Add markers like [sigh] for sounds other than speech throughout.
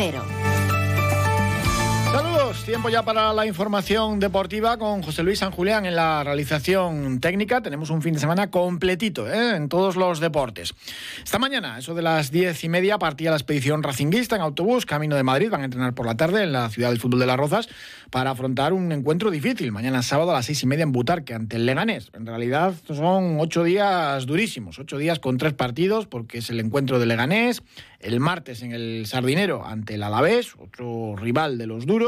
Cero. Saludos, tiempo ya para la información deportiva con José Luis San Julián en la realización técnica. Tenemos un fin de semana completito ¿eh? en todos los deportes. Esta mañana, eso de las diez y media, partía la expedición racinguista en autobús, camino de Madrid. Van a entrenar por la tarde en la ciudad del fútbol de las Rozas para afrontar un encuentro difícil. Mañana sábado a las seis y media en Butarque ante el Leganés. En realidad son ocho días durísimos, ocho días con tres partidos porque es el encuentro de Leganés, el martes en el Sardinero ante el Alavés, otro rival de los duros,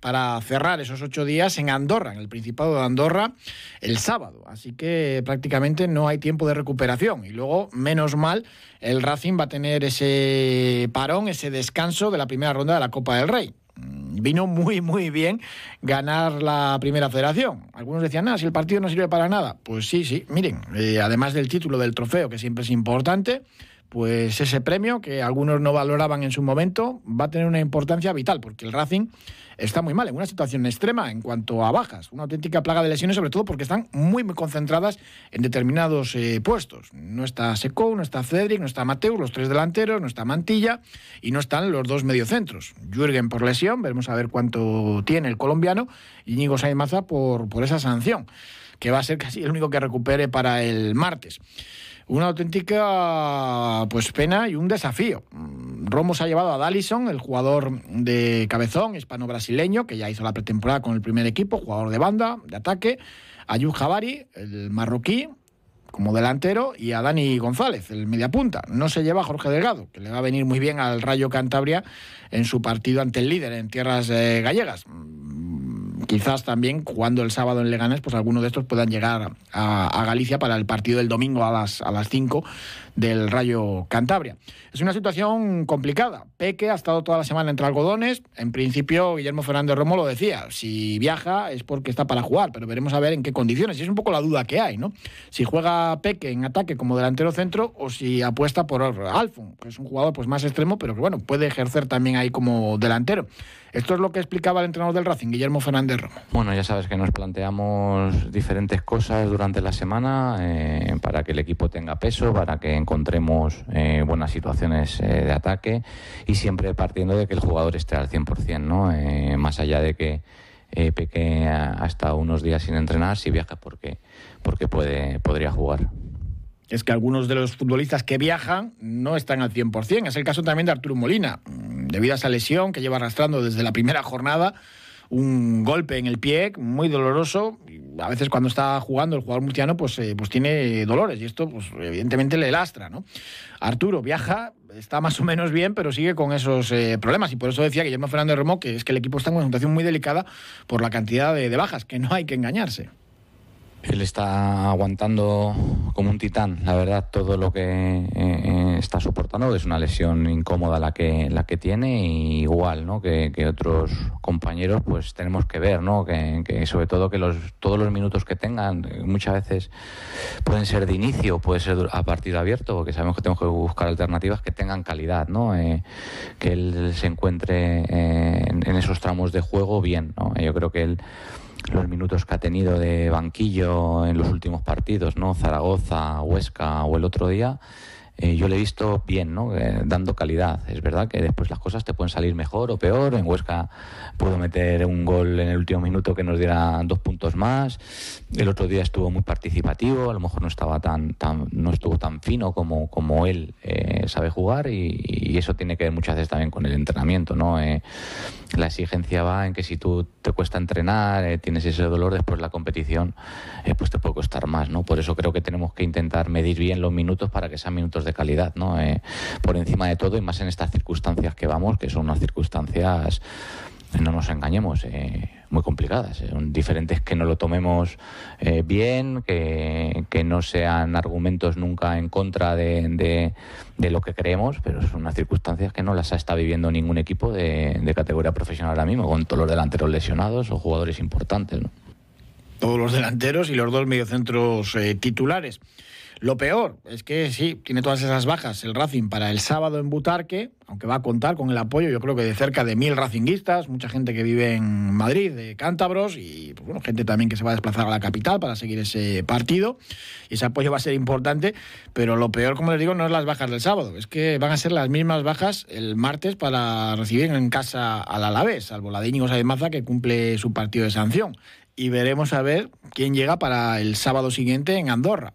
para cerrar esos ocho días en Andorra, en el Principado de Andorra, el sábado. Así que prácticamente no hay tiempo de recuperación. Y luego, menos mal, el Racing va a tener ese parón, ese descanso de la primera ronda de la Copa del Rey mm, vino muy, muy bien ganar la primera federación. Algunos decían, nada, si el partido no sirve para nada. Pues sí, sí, miren, eh, además del título del trofeo, que siempre es importante, pues ese premio, que algunos no valoraban en su momento, va a tener una importancia vital, porque el Racing está muy mal, en una situación extrema en cuanto a bajas, una auténtica plaga de lesiones, sobre todo porque están muy, muy concentradas en determinados eh, puestos. No está Seco, no está Cedric, no está Mateo, los tres delanteros, no está Mantilla y no están los dos mediocentros. Jürgen por lesión, veremos a ver cuánto tiene el colombiano, y Íñigo Saimaza por, por esa sanción, que va a ser casi el único que recupere para el martes una auténtica pues pena y un desafío. Romo se ha llevado a Dallison, el jugador de cabezón hispano-brasileño, que ya hizo la pretemporada con el primer equipo, jugador de banda, de ataque, a Yun Jabari, el marroquí, como delantero, y a Dani González, el mediapunta. No se lleva a Jorge Delgado, que le va a venir muy bien al Rayo Cantabria en su partido ante el líder en tierras eh, gallegas quizás también jugando el sábado en Leganés, pues algunos de estos puedan llegar a, Galicia para el partido del domingo a las, a las 5 del Rayo Cantabria. Es una situación complicada. Peque ha estado toda la semana entre algodones. En principio, Guillermo Fernández Romo lo decía. Si viaja es porque está para jugar, pero veremos a ver en qué condiciones. Y es un poco la duda que hay, ¿no? Si juega Peque en ataque como delantero centro o si apuesta por Alfon, que es un jugador pues más extremo, pero que bueno, puede ejercer también ahí como delantero. Esto es lo que explicaba el entrenador del Racing, Guillermo Fernández Romo. Bueno, ya sabes que nos planteamos diferentes cosas durante la semana eh, para que el equipo tenga peso, para que encontremos eh, buenas situaciones eh, de ataque y siempre partiendo de que el jugador esté al 100%, ¿no? más allá de que Peque ha estado unos días sin entrenar, si viaja porque, porque puede, podría jugar es que algunos de los futbolistas que viajan no están al 100%. Es el caso también de Arturo Molina, mm, debido a esa lesión que lleva arrastrando desde la primera jornada, un golpe en el pie muy doloroso. A veces cuando está jugando el jugador murciano pues, eh, pues tiene dolores y esto pues evidentemente le lastra. ¿no? Arturo viaja, está más o menos bien, pero sigue con esos eh, problemas y por eso decía Guillermo Fernández Romo que es que el equipo está en una situación muy delicada por la cantidad de bajas, que no hay que engañarse. Él está aguantando como un titán, la verdad, todo lo que eh, eh, está soportando. Es una lesión incómoda la que, la que tiene, y igual ¿no? que, otros compañeros, pues tenemos que ver, ¿no? que, sobre todo que los, todos los minutos que tengan, muchas veces pueden ser de inicio, puede ser a partido abierto, porque sabemos que tenemos que buscar alternativas que tengan calidad, ¿no? Eh, que él se encuentre en, esos tramos de juego bien. Yo creo que él los minutos que ha tenido de banquillo en los últimos partidos, ¿no? Zaragoza, Huesca o el otro día, eh, yo le he visto bien, ¿no? Eh, dando calidad. Es verdad que después las cosas te pueden salir mejor o peor. En Huesca puedo meter un gol en el último minuto que nos diera dos puntos más. El otro día estuvo muy participativo, a lo mejor no estaba tan, tan no estuvo tan fino como, como él eh, sabe jugar y, eso tiene que ver muchas veces también con el entrenamiento, ¿no? la exigencia va en que si tú te cuesta entrenar, tienes ese dolor después de la competición, pues te puede costar más, ¿no? Por eso creo que tenemos que intentar medir bien los minutos para que sean minutos de calidad, ¿no? Eh, por encima de todo y más en estas circunstancias que vamos, que son unas circunstancias no nos engañemos, eh, muy complicadas. Son diferentes que no lo tomemos eh, bien, que, no sean argumentos nunca en contra de, lo que creemos, pero son unas circunstancias que no las está viviendo ningún equipo de, categoría profesional ahora mismo, con todos los delanteros lesionados o jugadores importantes. Todos los delanteros y los dos mediocentros eh, titulares. Lo peor es que sí, tiene todas esas bajas el Racing para el sábado en Butarque, aunque va a contar con el apoyo, yo creo que de cerca de mil racinguistas, mucha gente que vive en Madrid, de cántabros, y pues, bueno, gente también que se va a desplazar a la capital para seguir ese partido. Y ese apoyo va a ser importante, pero lo peor, como les digo, no es las bajas del sábado, es que van a ser las mismas bajas el martes para recibir en casa al Alavés, salvo la de Íñigo Maza que cumple su partido de sanción. Y veremos a ver quién llega para el sábado siguiente en Andorra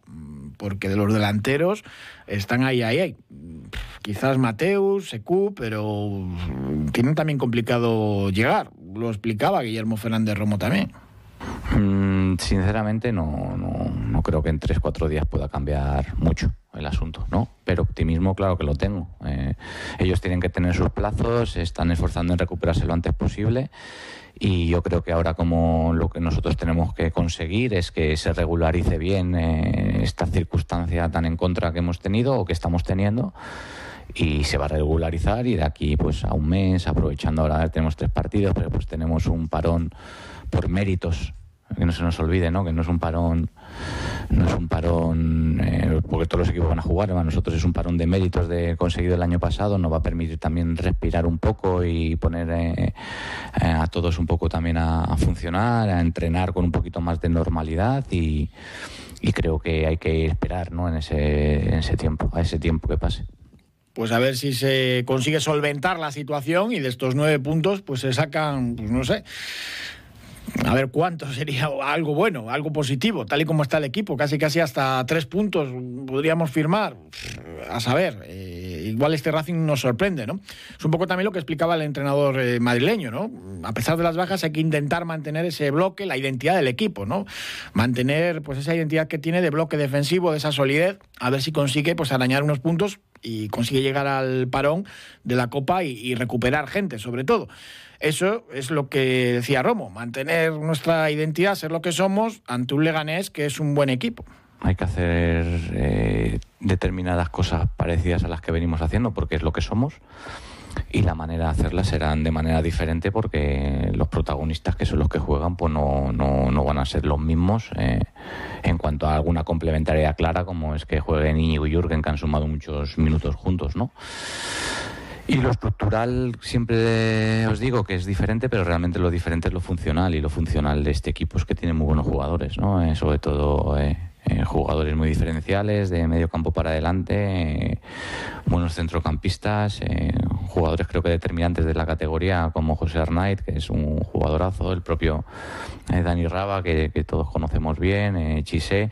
porque de los delanteros están ahí, ahí, ahí. Quizás Mateus, Secu, pero tienen también complicado llegar. Lo explicaba Guillermo Fernández Romo también. Mm, sinceramente no, no, creo que en tres, cuatro días pueda cambiar mucho el asunto, ¿no? Pero optimismo claro que lo tengo. Eh, ellos tienen que tener sus plazos, están esforzando en recuperarse lo antes posible y yo creo que ahora como lo que nosotros tenemos que conseguir es que se regularice bien eh, esta circunstancia tan en contra que hemos tenido o que estamos teniendo y se va a regularizar y de aquí pues a un mes aprovechando ahora tenemos tres partidos pero pues tenemos un parón por méritos que no se nos olvide, ¿no? Que no es un parón, no es un parón, eh, porque todos los equipos van a jugar, nosotros es un parón de méritos de conseguido el año pasado, nos va a permitir también respirar un poco y poner eh, eh, a todos un poco también a, funcionar, a entrenar con un poquito más de normalidad y, creo que hay que esperar, ¿no? En ese, en ese tiempo, a ese tiempo que pase. Pues a ver si se consigue solventar la situación y de estos nueve puntos pues se sacan, pues no sé, a ver cuánto [laughs] sería algo bueno, algo positivo, tal y como está el equipo, casi casi hasta tres puntos podríamos firmar. A saber, eh, igual este Racing nos sorprende, ¿no? Es un poco también lo que explicaba el entrenador eh, madrileño, ¿no? A pesar de las bajas hay que intentar mantener ese bloque, la identidad del equipo, ¿no? Mantener pues esa identidad que tiene de bloque defensivo, de esa solidez, a ver si consigue pues arañar unos puntos y consigue llegar al parón de la Copa y recuperar gente, sobre todo. Eso es lo que decía Romo, mantener nuestra identidad, ser lo que somos ante un Leganés que es un buen equipo. Hay que hacer eh, determinadas cosas parecidas a las que venimos haciendo porque es lo que somos y la manera de hacerlas serán de manera diferente porque los protagonistas que son los que juegan pues no, no, van a ser los mismos eh, en cuanto a alguna complementariedad clara como es que jueguen Íñigo y Jürgen que han sumado muchos minutos juntos, ¿no? Y lo estructural siempre os digo que es diferente, pero realmente lo diferente es lo funcional y lo funcional de este equipo es que tiene muy buenos jugadores, ¿no? Eh, sobre todo eh, eh, jugadores muy diferenciales de medio campo para adelante, buenos centrocampistas, jugadores creo que determinantes de la categoría como José Arnaiz, que es un jugadorazo, el propio Dani Raba, que, todos conocemos bien, eh, Chise,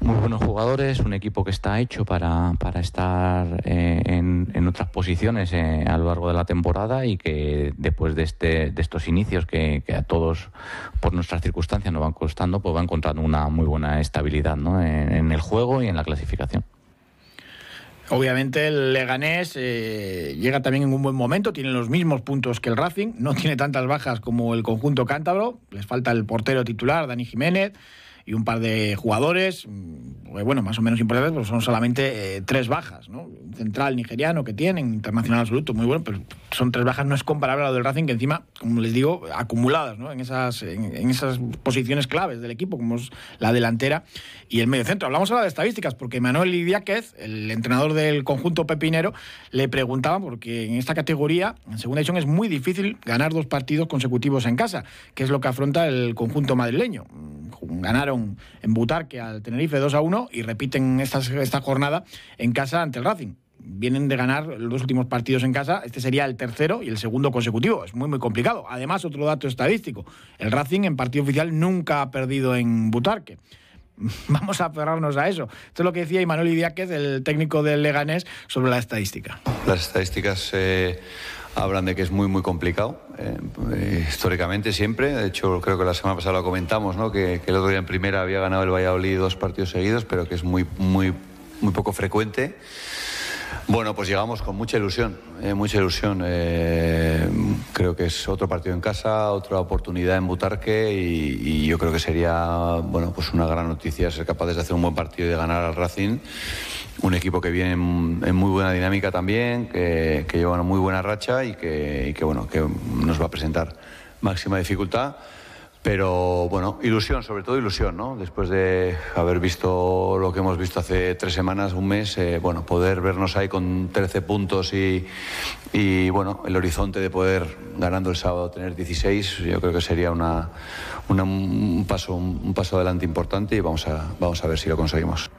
muy buenos jugadores, un equipo que está hecho para, para estar eh, en, en, otras posiciones eh, a lo largo de la temporada y que después de, este, de estos inicios que, que, a todos por nuestras circunstancias nos van costando, pues va encontrando una muy buena estabilidad en el juego y en la clasificación. Obviamente el Leganés eh, llega también en un buen momento, tiene los mismos puntos que el Racing, no tiene tantas bajas como el conjunto cántabro, les falta el portero titular, Dani Jiménez, y un par de jugadores, mm, bueno, más o menos importantes, pero son solamente eh, tres bajas, ¿no? Un central nigeriano que tienen, internacional absoluto, muy bueno, pero son tres bajas, no es comparable a lo del Racing, que encima, como les digo, acumuladas, ¿no? En esas, en, esas posiciones claves del equipo, como es la delantera y el medio centro. Hablamos ahora de estadísticas, porque Manuel Idiáquez, el entrenador del conjunto pepinero, le preguntaba, porque en esta categoría, en segunda edición, es muy difícil ganar dos partidos consecutivos en casa, que es lo que afronta el conjunto madrileño. Ganaron en Butarque al Tenerife 2 a 1 y repiten esta, esta jornada en casa ante el Racing vienen de ganar los dos últimos partidos en casa. Este sería el tercero y el segundo consecutivo. Es muy, muy complicado. Además, otro dato estadístico. El Racing en partido oficial nunca ha perdido en Butarque. [laughs] Vamos a aferrarnos a eso. Esto es lo que decía Imanol Idiáquez, el técnico del Leganés, sobre la estadística. Las estadísticas... Eh, hablan de que es muy, muy complicado, eh, eh, históricamente siempre. De hecho, creo que la semana pasada lo comentamos, ¿no? que, el otro día en primera había ganado el Valladolid dos partidos seguidos, pero que es muy, muy, muy poco frecuente. Bueno, pues llegamos con mucha ilusión, eh, mucha ilusión. creo creo que es otro partido en casa, otra oportunidad en Butarque y, yo creo que sería bueno pues una gran noticia ser capaces de hacer un buen partido y de ganar al Racing. Un equipo que viene en, muy buena dinámica también, que, lleva una muy buena racha y que, y que bueno que nos va a presentar máxima dificultad. Pero bueno, ilusión, sobre todo ilusión, ¿no? Después de haber visto lo que hemos visto hace tres semanas, un mes, eh, bueno, poder vernos ahí con 13 puntos y, y, bueno, el horizonte de poder, ganando el sábado, tener 16, yo creo que sería una, un, paso, un paso adelante importante y vamos a, vamos a ver si lo conseguimos.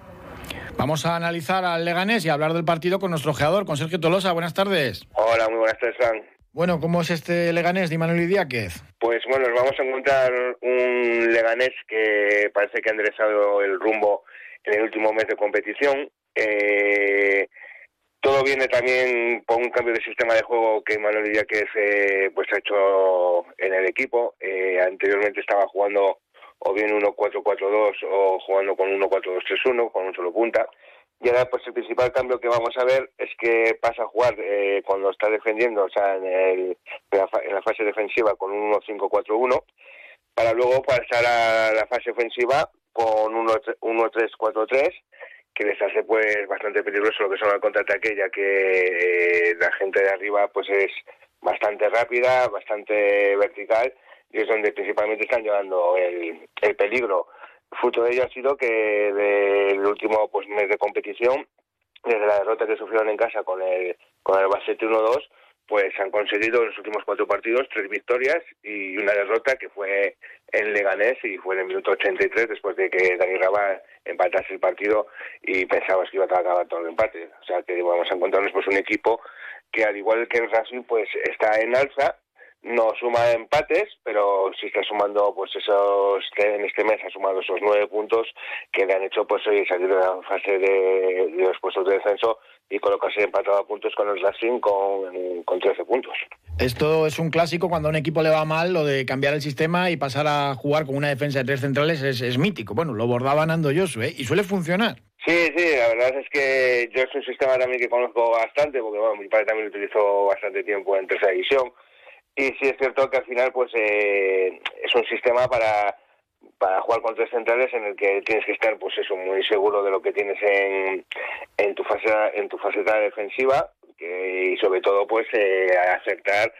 Vamos a analizar al Leganés y hablar del partido con nuestro ojeador, con Sergio Tolosa. Buenas tardes. Hola, muy buenas tardes, Frank. Bueno, ¿cómo es este Leganés de Manuel Idiáquez? Pues bueno, nos vamos a encontrar un Leganés que parece que ha enderezado el rumbo en el último mes de competición. Eh, todo viene también por un cambio de sistema de juego que Manuel Idiáquez eh, pues ha hecho en el equipo. Eh, anteriormente estaba jugando o bien 1-4-4-2 o jugando con 1-4-2-3-1, con un solo punta. Y ahora, pues el principal cambio que vamos a ver es que pasa a jugar eh, cuando está defendiendo, o sea, en, el, en, la, fase defensiva con un 1-5-4-1, para luego pasar a la fase ofensiva con 1-3-4-3, que les hace pues bastante peligroso lo que son el contraataque, ya que eh, la gente de arriba pues es bastante rápida, bastante vertical, y es donde principalmente están llevando el, el peligro Fruto de ello ha sido que del último pues mes de competición, desde la derrota que sufrieron en casa con el con el Basete 1-2, pues han conseguido en los últimos cuatro partidos tres victorias y una derrota que fue en Leganés y fue en el minuto 83 después de que Dani Raba empatase el partido y pensabas que iba a acabar todo el empate. O sea que vamos a encontrarnos pues un equipo que al igual que el Racing pues está en alza no suma empates, pero sí está sumando, pues esos, en este mes ha sumado esos nueve puntos que le han hecho pues salir de la fase de, los puestos de descenso y colocarse empatado a puntos con el Racing con, con 13 puntos. Esto es un clásico cuando a un equipo le va mal, lo de cambiar el sistema y pasar a jugar con una defensa de tres centrales es, mítico. Bueno, lo bordaba Nando Josu, ¿eh? Y suele funcionar. Sí, sí, la verdad es que yo es un sistema también que conozco bastante, porque bueno, mi padre también lo utilizó bastante tiempo en tercera división y sí es cierto que al final pues eh, es un sistema para, para jugar con tres centrales en el que tienes que estar pues eso muy seguro de lo que tienes en, en tu fase en tu faceta defensiva y sobre todo pues eh, acertar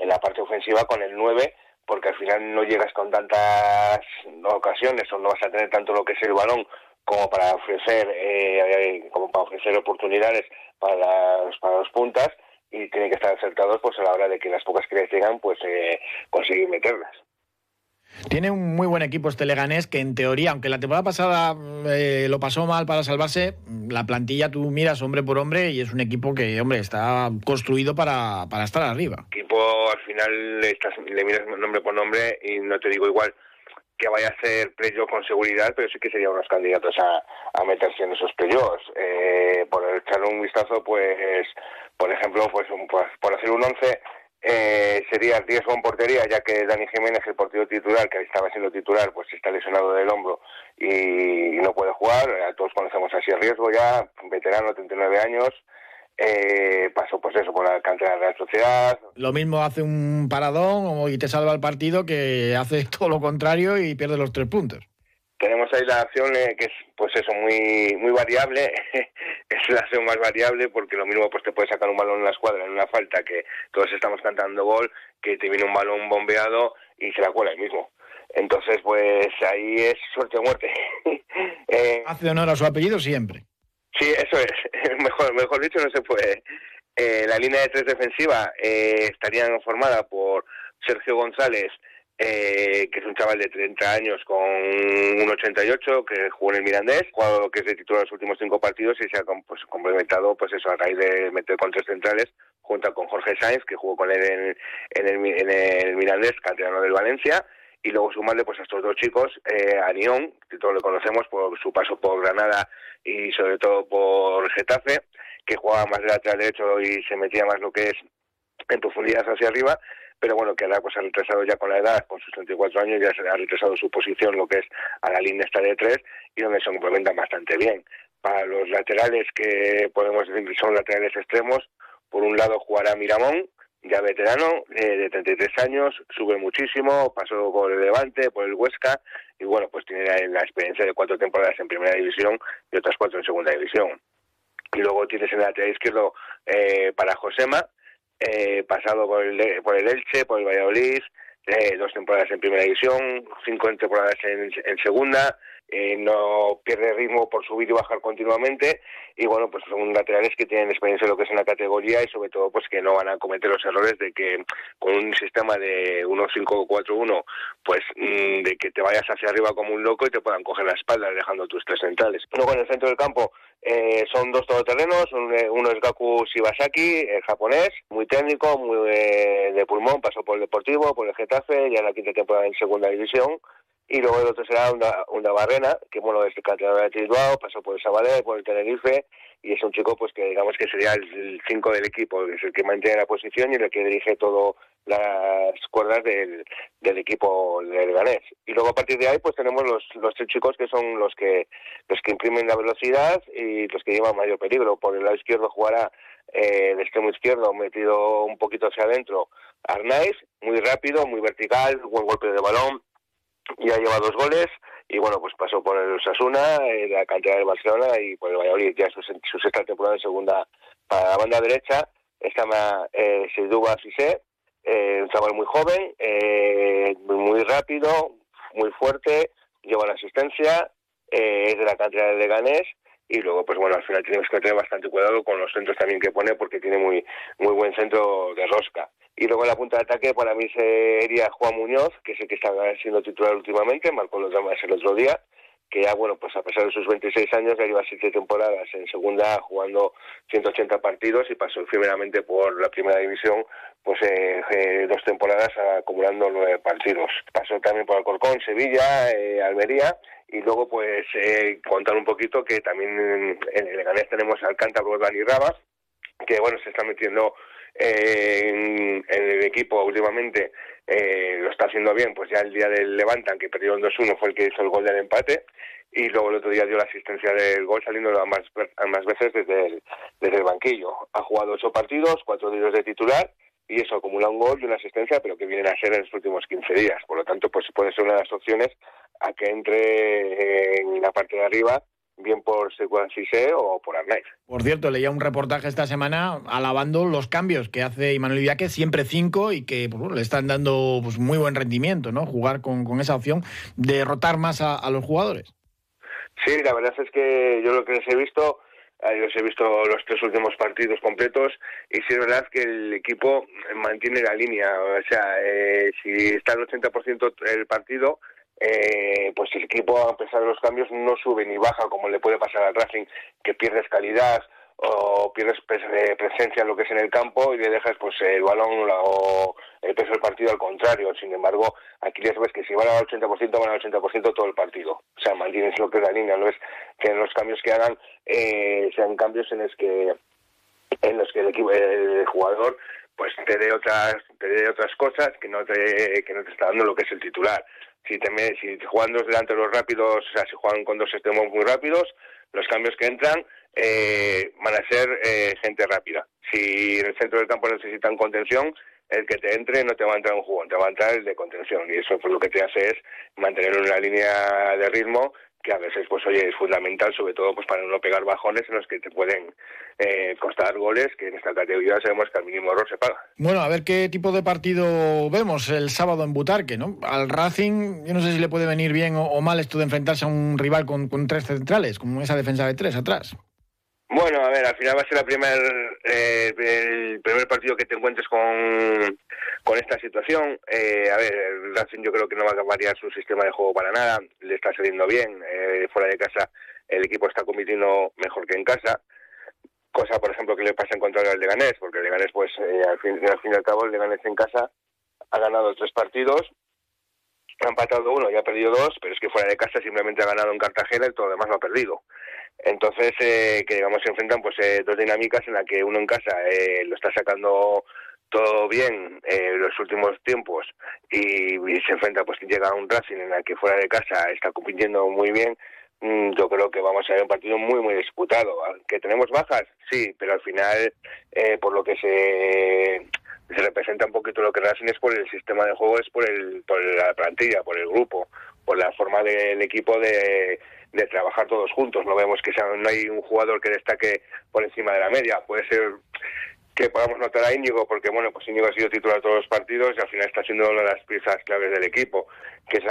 en la parte ofensiva con el 9 porque al final no llegas con tantas ocasiones o no vas a tener tanto lo que es el balón como para ofrecer eh, como para ofrecer oportunidades para las, para los puntas y tienen que estar acertados pues a la hora de que las pocas que les llegan pues eh, conseguir meterlas. Tiene un muy buen equipo este Leganés que en teoría, aunque la temporada pasada eh, lo pasó mal para salvarse, la plantilla tú miras hombre por hombre y es un equipo que, hombre, está construido para, para estar arriba. El equipo al final le miras nombre por nombre y no te digo igual que vaya a hacer playoff con seguridad, pero sí que serían unos candidatos a, a meterse en esos playoffs. Eh, por echar un vistazo, pues, por ejemplo, pues, pues por hacer un once, eh, sería riesgo en portería, ya que Dani Jiménez, el portero titular, que estaba siendo titular, pues está lesionado del hombro y no puede jugar. Todos conocemos así el riesgo ya, veterano, 39 años eh, pasó pues eso por la cantera de la Sociedad. Lo mismo hace un paradón y te salva el partido que hace [laughs] todo lo contrario y pierde los tres puntos. Tenemos ahí la acción eh, que es pues eso muy muy variable, [laughs] es la acción más variable porque lo mismo pues te puede sacar un balón en la escuadra en una falta que todos estamos cantando gol, que te viene un balón bombeado y se la cuela ahí mismo. Entonces pues ahí es suerte o muerte. [laughs] eh, hace honor a su apellido siempre. Sí, eso es. [laughs] Mejor, mejor dicho, no se puede. Eh, la línea de tres defensiva eh, estaría formada por Sergio González, eh, que es un chaval de 30 años con un 88, que jugó en el Mirandés, jugado que es de titular los últimos cinco partidos y se ha pues, complementado pues eso a raíz de meter con tres centrales, junto con Jorge Sainz, que jugó con él en, en, el, en el Mirandés, canterano del Valencia, y luego sumarle pues a estos dos chicos, eh, a Nión, que todos lo conocemos por su paso por Granada y sobre todo por Getafe, que jugaba más de lateral derecho y se metía más lo que es en profundidad hacia arriba, pero bueno, que ahora pues ha retrasado ya con la edad, con sus 34 años, ya se ha retrasado su posición, lo que es a la línea esta de tres, y donde se complementan bastante bien. Para los laterales, que podemos decir que son laterales extremos, por un lado jugará Miramón, ya veterano, eh, de 33 años, sube muchísimo, pasó por el Levante, por el Huesca, y bueno, pues tiene la experiencia de cuatro temporadas en Primera División y otras cuatro en Segunda División. Y luego tienes en el lateral izquierdo eh, para Josema, eh, pasado por el, por el Elche, por el Valladolid, eh, dos temporadas en Primera División, cinco temporadas en, en Segunda, eh, no pierde ritmo por subir y bajar continuamente y bueno pues son laterales que tienen experiencia en lo que es una categoría y sobre todo pues que no van a cometer los errores de que con un sistema de 1-5-4-1 pues mm, de que te vayas hacia arriba como un loco y te puedan coger la espalda dejando tus tres centrales. Luego en el centro del campo eh, son dos todoterrenos, eh, uno es Gaku Shibasaki, el japonés, muy técnico, muy de pulmón, pasó por el Deportivo, por el Getafe, ya en la quinta temporada en segunda división y luego el otro será una, una Barrena, que bueno, es el candidato de Bilbao, pasó por el Sabadell, por el Tenerife, y es un chico pues que digamos que sería el 5 del equipo, es el que mantiene la posición y el que dirige todo las cuerdas del, del equipo del Ganés. Y luego a partir de ahí pues tenemos los, los tres chicos que son los que los que imprimen la velocidad y los que llevan mayor peligro. Por el lado izquierdo jugará eh, el extremo izquierdo metido un poquito hacia adentro Arnaiz, muy rápido, muy vertical, buen golpe de balón, ya lleva dos goles y bueno, pues pasó por el Sasuna, la cantera del Barcelona y por el Valladolid, ya su, su sexta temporada en segunda para la banda derecha, está eh, Siduba Cissé, eh, un chaval muy joven, eh, muy rápido, muy fuerte, lleva la asistencia, eh, es de la cantera de Leganés y luego pues bueno al final tenemos que tener bastante cuidado con los centros también que pone porque tiene muy muy buen centro de rosca. Y luego en la punta de ataque para mí sería Juan Muñoz, que es el que está siendo titular últimamente, marcó los demás el otro día, que ya, bueno, pues a pesar de sus 26 años, ya lleva siete temporadas en segunda jugando 180 partidos y pasó efímeramente por la primera división, pues eh, eh, dos temporadas acumulando nueve partidos. Pasó también por Alcorcón, Sevilla, eh, Almería y luego pues contar un poquito que también en, el Leganés tenemos al cántabro Dani Rabas, que bueno, se está metiendo en, el equipo últimamente eh, lo está haciendo bien, pues ya el día del Levantan, que perdió 2-1, fue el que hizo el gol del empate, y luego el otro día dio la asistencia del gol saliendo ambas, ambas veces desde el, desde el banquillo. Ha jugado ocho partidos, cuatro de de titular, y eso acumula un gol y una asistencia, pero que vienen a ser en los últimos 15 días. Por lo tanto, pues puede ser una de las opciones a que entre en la parte de arriba bien por Sequan o por Arnaiz. Por cierto, leía un reportaje esta semana alabando los cambios que hace Imanuel Idiáquez, siempre cinco, y que pues, le están dando pues, muy buen rendimiento, ¿no? Jugar con, con esa opción de rotar más a, los jugadores. Sí, la verdad es que yo lo que les he visto, eh, los he visto los tres últimos partidos completos y sí es verdad que el equipo mantiene la línea. O sea, eh, si está el 80% el partido, eh, pues el equipo, a pesar de los cambios, no sube ni baja como le puede pasar al Racing, que pierdes calidad o pierdes eh, presencia en lo que es en el campo y le dejas pues el balón o el peso del partido al contrario. Sin embargo, aquí ya sabes que si van al 80%, van al 80% todo el partido. O sea, mantienes lo que es la línea, no es que los cambios que hagan eh, sean cambios en los que en los que el, equipo, el jugador pues te dé otras te dé otras cosas que no te que no te está dando lo que es el titular si, te, si juegan dos delante los rápidos, o sea, si juegan con dos extremos muy rápidos, los cambios que entran eh, van a ser eh, gente rápida. Si en el centro del campo necesitan contención, el que te entre no te va a entrar un jugón, te va a entrar el de contención. Y eso pues, lo que te hace es mantener una línea de ritmo a veces, pues oye, es fundamental, sobre todo pues para no pegar bajones en los que te pueden eh, costar goles, que en esta categoría sabemos que al mínimo error se paga. Bueno, a ver qué tipo de partido vemos el sábado en Butarque, ¿no? Al Racing, yo no sé si le puede venir bien o, mal esto de enfrentarse a un rival con tres centrales, como esa defensa de tres atrás. Bueno, a ver, al final va a ser la primer, eh, el primer partido que te encuentres con, con esta situación. Eh, a ver, Racing yo creo que no va a variar su sistema de juego para nada, le está saliendo bien. Eh, fuera de casa el equipo está compitiendo mejor que en casa. Cosa, por ejemplo, que le pasa en contra del Leganés, porque el Leganés, pues, al, fin, al fin y al cabo, el Leganés en casa ha ganado tres partidos, ha empatado uno y ha perdido dos, pero es que fuera de casa simplemente ha ganado en Cartagena y todo lo demás lo ha perdido. Entonces, eh, que digamos se enfrentan pues eh, dos dinámicas en las que uno en casa eh, lo está sacando todo bien en los últimos tiempos y, se enfrenta pues llega a un Racing en el que fuera de casa está compitiendo muy bien mm, yo creo que vamos a ver un partido muy muy disputado. Que tenemos bajas sí pero al final por lo que se se representa un poquito lo que Racing es por el sistema de juego, es por, el, por la plantilla, por el grupo, por la forma del equipo de, de trabajar todos juntos. No vemos que sea, no hay un jugador que destaque por encima de la media. Puede ser que podamos notar a Íñigo, porque bueno, pues Íñigo ha sido titular todos los partidos y al final está siendo una de las piezas claves del equipo, que es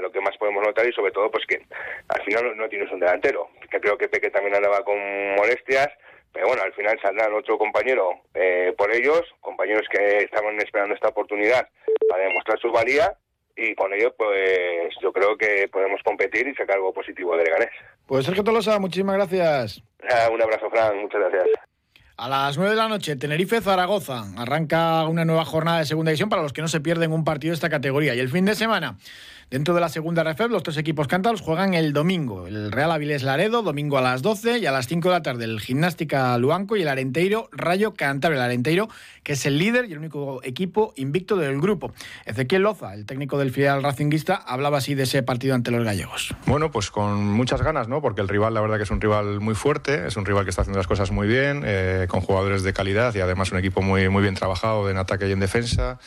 lo que más podemos notar y sobre todo pues que al final no, tienes un delantero, que creo que Peque también andaba con molestias, pero bueno, al final saldrá otro compañero eh, por ellos, compañeros que estaban esperando esta oportunidad para demostrar su valía y con ello pues yo creo que podemos competir y sacar algo positivo de Leganés. Pues Sergio Tolosa, muchísimas gracias. Ah, un abrazo, Fran, muchas gracias. A las 9 de la noche, Tenerife-Zaragoza. Arranca una nueva jornada de segunda división para los que no se pierden un partido de esta categoría. Y el fin de semana, Dentro de la segunda RFEP, los tres equipos cántabros juegan el domingo. El Real Avilés Laredo, domingo a las 12 y a las 5 de la tarde el Gimnástica Luanco y el Arenteiro Rayo Cantabria. El Arenteiro, que es el líder y el único equipo invicto del grupo. Ezequiel Loza, el técnico del filial racinguista, hablaba así de ese partido ante los gallegos. Bueno, pues con muchas ganas, ¿no? Porque el rival, la verdad que es un rival muy fuerte, es un rival que está haciendo las cosas muy bien, eh, con jugadores de calidad y además un equipo muy, muy bien trabajado en ataque y en defensa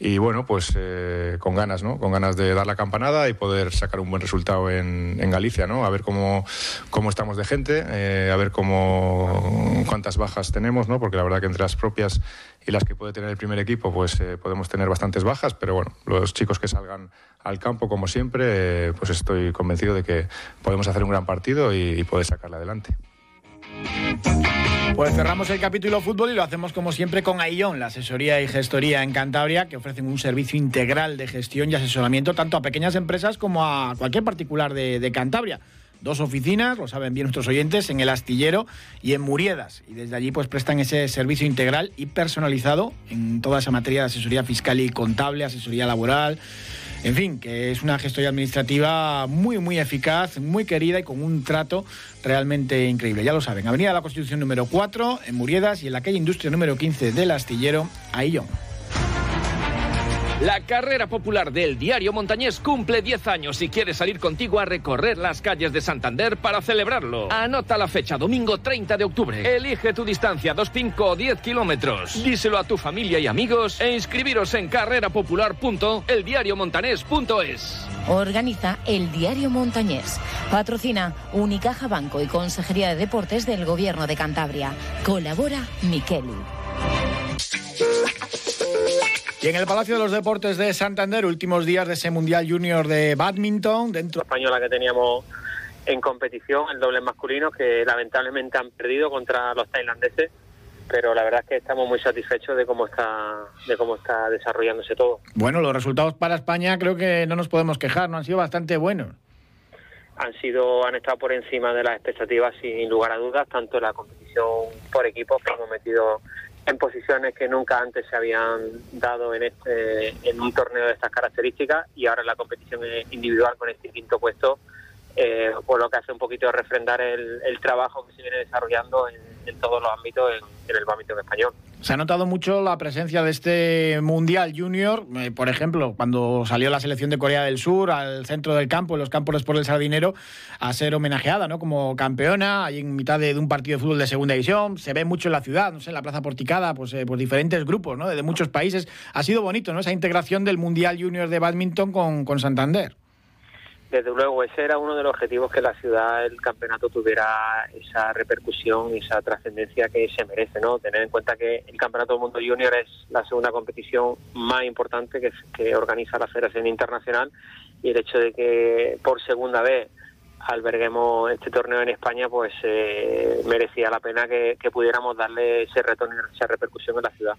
y bueno, pues eh, con ganas, ¿no? Con ganas de dar la campanada y poder sacar un buen resultado en, en Galicia, ¿no? A ver cómo, cómo estamos de gente, eh, a ver cómo, cuántas bajas tenemos, ¿no? Porque la verdad que entre las propias y las que puede tener el primer equipo, pues eh, podemos tener bastantes bajas, pero bueno, los chicos que salgan al campo, como siempre, pues estoy convencido de que podemos hacer un gran partido y, y poder sacarle adelante. Pues cerramos el capítulo fútbol y lo hacemos como siempre con Aion, la asesoría y gestoría en Cantabria, que ofrecen un servicio integral de gestión y asesoramiento tanto a pequeñas empresas como a cualquier particular de, Cantabria dos oficinas, lo saben bien nuestros oyentes, en el Astillero y en Muriedas. Y desde allí pues prestan ese servicio integral y personalizado en toda esa materia de asesoría fiscal y contable, asesoría laboral, en fin, que es una gestoría administrativa muy, muy eficaz, muy querida y con un trato realmente increíble. Ya lo saben, Avenida de la Constitución número 4 en Muriedas y en la calle Industria número 15 del Astillero, Aillón. La carrera popular del Diario Montañés cumple 10 años y quiere salir contigo a recorrer las calles de Santander para celebrarlo. Anota la fecha, domingo 30 de octubre. Elige tu distancia, 2, 5 o 10 kilómetros. Díselo a tu familia y amigos e inscribiros en carrerapopular.eldiariomontanés.es. Organiza el Diario Montañés. Patrocina Unicaja Banco y Consejería de Deportes del Gobierno de Cantabria. Colabora Miqueli. Y en el Palacio de los Deportes de Santander, últimos días de ese Mundial Junior de Badminton, dentro... Española que teníamos en competición, el doble masculino, que lamentablemente han perdido contra los tailandeses, pero la verdad es que estamos muy satisfechos de cómo está, de cómo está desarrollándose todo. Bueno, los resultados para España creo que no nos podemos quejar, no han sido bastante buenos. Han sido, han estado por encima de las expectativas sin lugar a dudas, tanto en la competición por equipos que hemos metido en posiciones que nunca antes se habían dado en este en un torneo de estas características y ahora en la competición individual con este quinto puesto eh, por lo que hace un poquito refrendar el, trabajo que se viene desarrollando en, todos los ámbitos en, el ámbito español. Se ha notado mucho la presencia de este Mundial Junior, eh, por ejemplo, cuando salió la selección de Corea del Sur al centro del campo, en los campos por el Sardinero, a ser homenajeada ¿no? como campeona, ahí en mitad de, un partido de fútbol de segunda división. Se ve mucho en la ciudad, no sé, en la Plaza Porticada, pues eh, por diferentes grupos ¿no? de muchos países. Ha sido bonito ¿no? esa integración del Mundial Junior de badminton con, con Santander desde luego ese era uno de los objetivos que la ciudad, el campeonato tuviera esa repercusión, esa trascendencia que se merece, ¿no? Tener en cuenta que el Campeonato del Mundo Junior es la segunda competición más importante que, organiza la Federación Internacional y el hecho de que por segunda vez alberguemos este torneo en España, pues eh, merecía la pena que, que pudiéramos darle ese retorno, esa repercusión en la ciudad.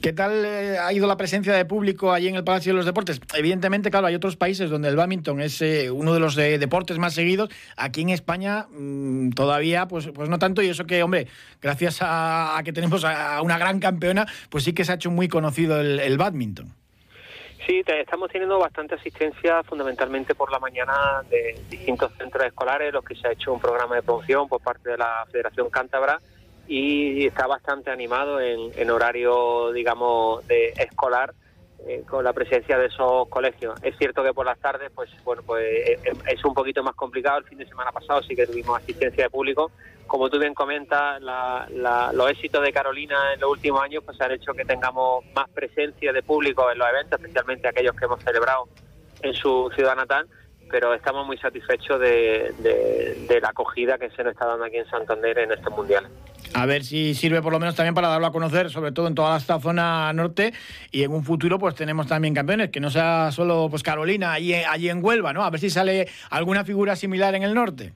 ¿Qué tal eh, ha ido la presencia de público allí en el Palacio de los Deportes? Evidentemente, claro, hay otros países donde el badminton es eh, uno de los eh, deportes más seguidos. Aquí en España mm, todavía, pues, pues no tanto. Y eso que, hombre, gracias a, que tenemos a una gran campeona, pues sí que se ha hecho muy conocido el, el badminton. Sí, estamos teniendo bastante asistencia, fundamentalmente por la mañana, de distintos centros escolares, los que se ha hecho un programa de promoción por parte de la Federación Cántabra y está bastante animado en, horario, digamos, de escolar eh, con la presencia de esos colegios. Es cierto que por las tardes, pues bueno, pues eh, eh, es un poquito más complicado. El fin de semana pasado sí que tuvimos asistencia de público. Como tú bien comentas, los éxitos de Carolina en los últimos años pues han hecho que tengamos más presencia de público en los eventos, especialmente aquellos que hemos celebrado en su ciudad natal pero estamos muy satisfechos de, de, la acogida que se nos está dando aquí en Santander en estos mundiales. A ver si sirve por lo menos también para darlo a conocer, sobre todo en toda esta zona norte y en un futuro pues tenemos también campeones, que no sea solo pues Carolina allí, allí en Huelva, ¿no? A ver si sale alguna figura similar en el norte.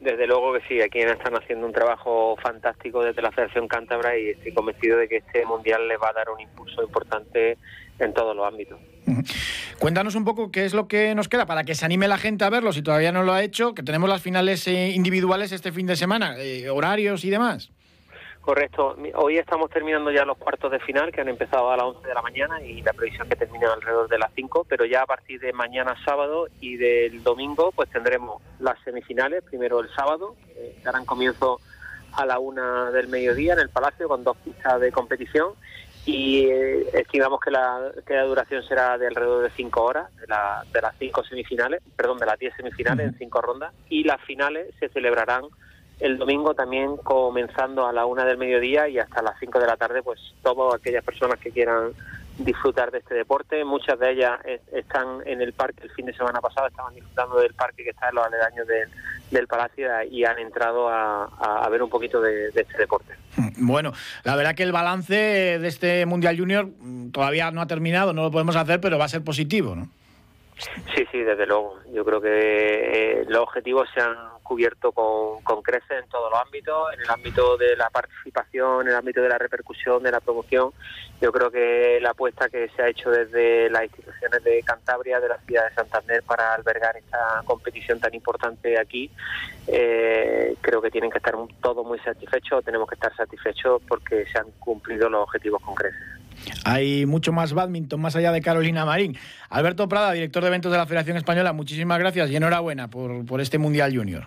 Desde luego que sí, aquí están haciendo un trabajo fantástico desde la Federación Cántabra y estoy convencido de que este Mundial le va a dar un impulso importante en todos los ámbitos. Cuéntanos un poco qué es lo que nos queda para que se anime la gente a verlo si todavía no lo ha hecho, que tenemos las finales eh, individuales este fin de semana, eh, horarios y demás. Correcto. Hoy estamos terminando ya los cuartos de final que han empezado a las 11 de la mañana y la previsión que termina alrededor de las 5, pero ya a partir de mañana sábado y del domingo pues tendremos las semifinales, primero el sábado, que darán comienzo a la una del mediodía en el Palacio con dos pistas de competición y eh, estimamos que la, que la duración será de alrededor de cinco horas, de, la, de las cinco semifinales, perdón, de las diez semifinales en cinco rondas, y las finales se celebrarán el domingo también comenzando a la una del mediodía y hasta las cinco de la tarde, pues todas aquellas personas que quieran disfrutar de este deporte. Muchas de ellas están en el parque el fin de semana pasado, estaban disfrutando del parque que está en los aledaños del, palacio y han entrado a, ver un poquito de, este deporte. Bueno, la verdad que el balance de este Mundial Junior mm, todavía no ha terminado, no lo podemos hacer, pero va a ser positivo, ¿no? Sí, sí, desde luego. Yo creo que eh, los objetivos se han cubierto con, con creces en todos los ámbitos, en el ámbito de la participación, en el ámbito de la repercusión, de la promoción. Yo creo que la apuesta que se ha hecho desde las instituciones de Cantabria, de la ciudad de Santander, para albergar esta competición tan importante aquí, eh, creo que tienen que estar todos muy satisfechos, tenemos que estar satisfechos porque se han cumplido los objetivos con creces. Hay mucho más badminton más allá de Carolina Marín. Alberto Prada, director de eventos de la Federación Española, muchísimas gracias y enhorabuena por, por este Mundial Junior.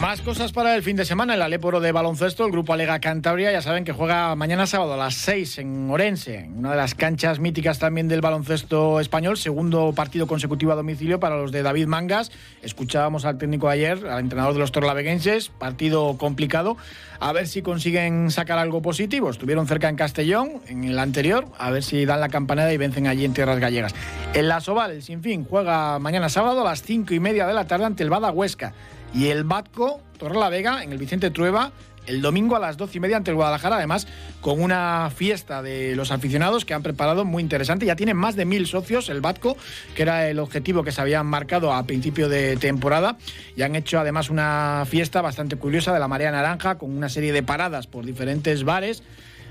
Más cosas para el fin de semana. El Aleporo de baloncesto, el grupo Alega Cantabria, ya saben que juega mañana sábado a las 6 en Orense, una de las canchas míticas también del baloncesto español. Segundo partido consecutivo a domicilio para los de David Mangas. Escuchábamos al técnico ayer, al entrenador de los torlaveguenses. Partido complicado. A ver si consiguen sacar algo positivo. Estuvieron cerca en Castellón, en el anterior. A ver si dan la campanada y vencen allí en tierras gallegas. En la Soval, el Sinfín, juega mañana sábado a las 5 y media de la tarde ante el Bada Huesca. Y el Batco, Torre la Vega, en el Vicente Trueba, el domingo a las doce y media ante el Guadalajara, además con una fiesta de los aficionados que han preparado muy interesante. Ya tienen más de mil socios el Batco, que era el objetivo que se habían marcado a principio de temporada. Y han hecho además una fiesta bastante curiosa de la Marea Naranja, con una serie de paradas por diferentes bares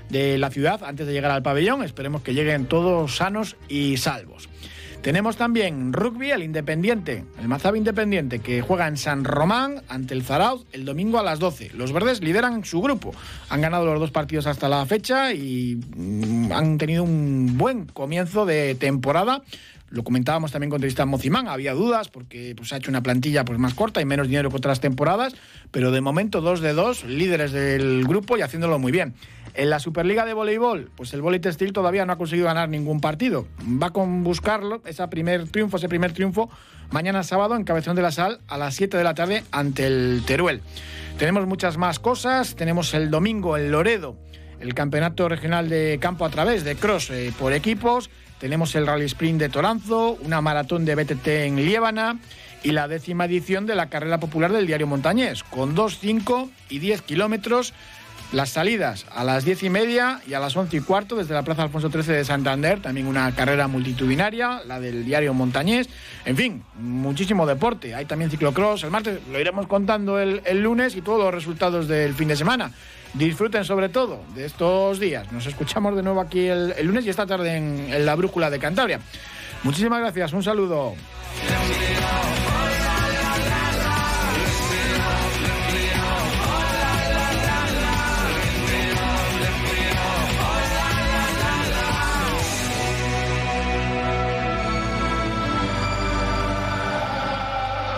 de la ciudad antes de llegar al pabellón. Esperemos que lleguen todos sanos y salvos. Tenemos también rugby, el Independiente, el Mazab Independiente, que juega en San Román ante el Zarauz el domingo a las 12. Los verdes lideran su grupo. Han ganado los dos partidos hasta la fecha y mm, han tenido un buen comienzo de temporada. Lo comentábamos también con Tristan Mocimán, había dudas porque pues, ha hecho una plantilla pues, más corta y menos dinero que otras temporadas, pero de momento dos de dos, líderes del grupo y haciéndolo muy bien. En la Superliga de Voleibol, pues el Volley Textil todavía no ha conseguido ganar ningún partido. Va con buscarlo, ese primer triunfo, ese primer triunfo, mañana sábado en Cabezón de la Sal a las 7 de la tarde ante el Teruel. Tenemos muchas más cosas. Tenemos el domingo en Loredo el campeonato regional de campo a través de cross eh, por equipos. Tenemos el Rally Sprint de Toranzo, una maratón de BTT en Liébana y la décima edición de la carrera popular del Diario Montañés, con 2, 5 y 10 kilómetros las salidas a las diez y media y a las once y cuarto desde la Plaza Alfonso XIII de Santander, también una carrera multitudinaria, la del diario Montañés. En fin, muchísimo deporte. Hay también ciclocross el martes, lo iremos contando el, lunes y todos los resultados del fin de semana. Disfruten sobre todo de estos días. Nos escuchamos de nuevo aquí el, lunes y esta tarde en la Brújula de Cantabria. Muchísimas gracias, un saludo.